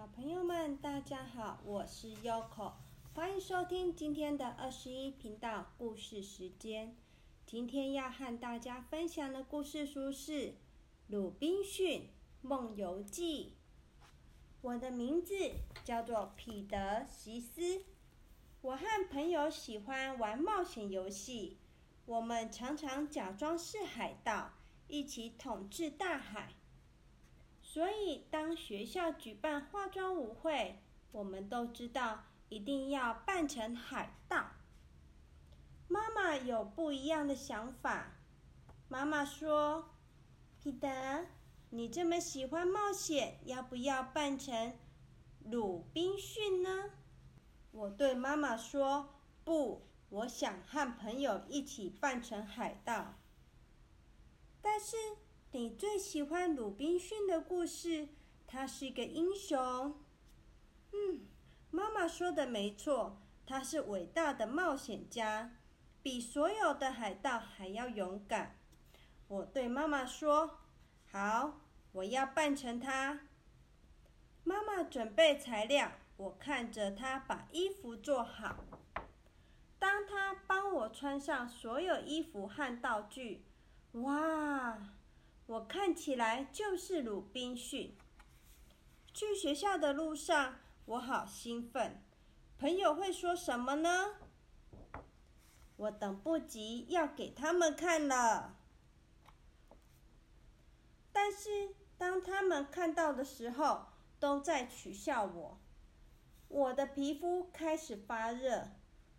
小朋友们，大家好，我是 Yoko，欢迎收听今天的二十一频道故事时间。今天要和大家分享的故事书是《鲁滨逊梦游记》。我的名字叫做彼得席斯，我和朋友喜欢玩冒险游戏，我们常常假装是海盗，一起统治大海。所以，当学校举办化妆舞会，我们都知道一定要扮成海盗。妈妈有不一样的想法。妈妈说：“彼得，你这么喜欢冒险，要不要扮成鲁滨逊呢？”我对妈妈说：“不，我想和朋友一起扮成海盗。”但是。你最喜欢鲁滨逊的故事？他是一个英雄。嗯，妈妈说的没错，他是伟大的冒险家，比所有的海盗还要勇敢。我对妈妈说：“好，我要扮成他。”妈妈准备材料，我看着他把衣服做好。当他帮我穿上所有衣服和道具，哇！我看起来就是鲁滨逊。去学校的路上，我好兴奋。朋友会说什么呢？我等不及要给他们看了。但是当他们看到的时候，都在取笑我。我的皮肤开始发热，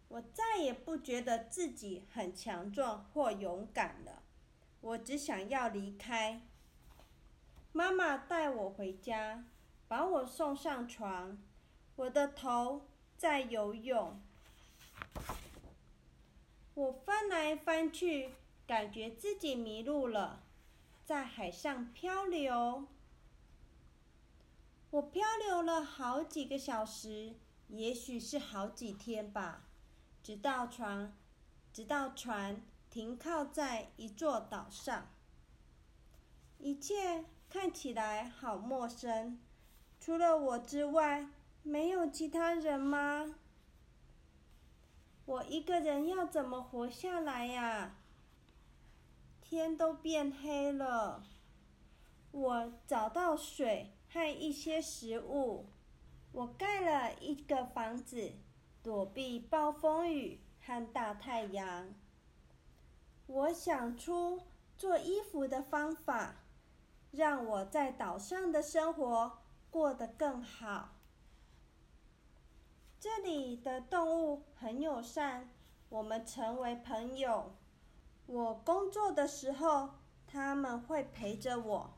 我再也不觉得自己很强壮或勇敢了。我只想要离开。妈妈带我回家，把我送上床。我的头在游泳，我翻来翻去，感觉自己迷路了，在海上漂流。我漂流了好几个小时，也许是好几天吧，直到船，直到船。停靠在一座岛上，一切看起来好陌生。除了我之外，没有其他人吗？我一个人要怎么活下来呀？天都变黑了。我找到水和一些食物，我盖了一个房子，躲避暴风雨和大太阳。我想出做衣服的方法，让我在岛上的生活过得更好。这里的动物很友善，我们成为朋友。我工作的时候，他们会陪着我。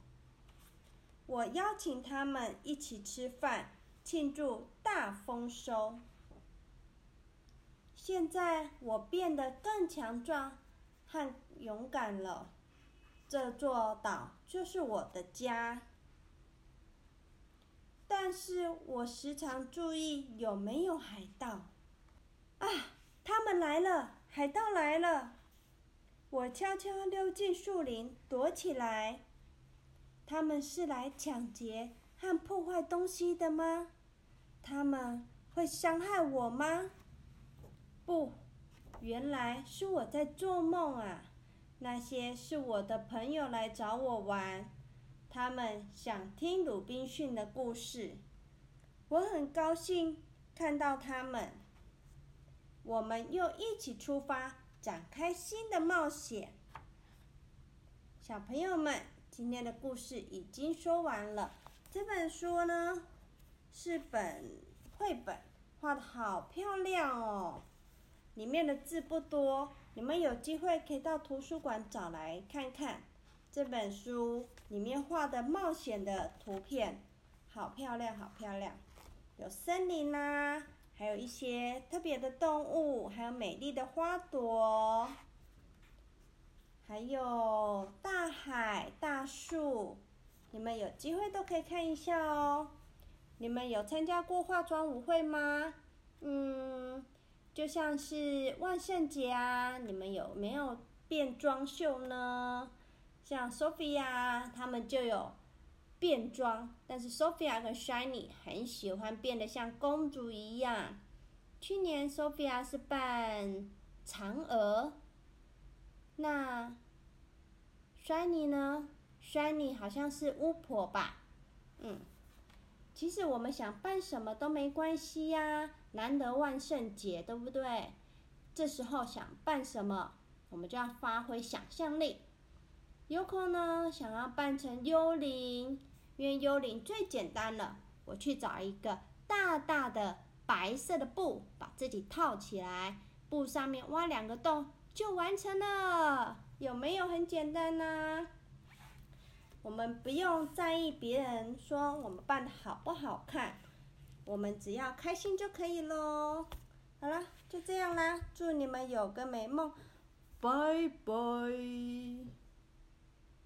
我邀请他们一起吃饭，庆祝大丰收。现在我变得更强壮。和勇敢了，这座岛就是我的家。但是我时常注意有没有海盗。啊，他们来了！海盗来了！我悄悄溜进树林，躲起来。他们是来抢劫和破坏东西的吗？他们会伤害我吗？不。原来是我在做梦啊！那些是我的朋友来找我玩，他们想听鲁滨逊的故事。我很高兴看到他们，我们又一起出发，展开新的冒险。小朋友们，今天的故事已经说完了。这本书呢，是本绘本，画的好漂亮哦。里面的字不多，你们有机会可以到图书馆找来看看。这本书里面画的冒险的图片，好漂亮，好漂亮。有森林啦，还有一些特别的动物，还有美丽的花朵，还有大海、大树。你们有机会都可以看一下哦。你们有参加过化妆舞会吗？嗯。就像是万圣节啊，你们有没有变装秀呢？像 Sophia 他们就有变装，但是 Sophia 跟 Shiny 很喜欢变得像公主一样。去年 Sophia 是扮嫦娥，那 Shiny 呢？Shiny 好像是巫婆吧？嗯，其实我们想扮什么都没关系呀，难得万圣节，对不对？这时候想扮什么，我们就要发挥想象力。有可能想要扮成幽灵，因为幽灵最简单了。我去找一个大大的白色的布，把自己套起来，布上面挖两个洞，就完成了。有没有很简单呢？我们不用在意别人说我们扮的好不好看，我们只要开心就可以喽。好了，就这样啦，祝你们有个美梦，拜拜。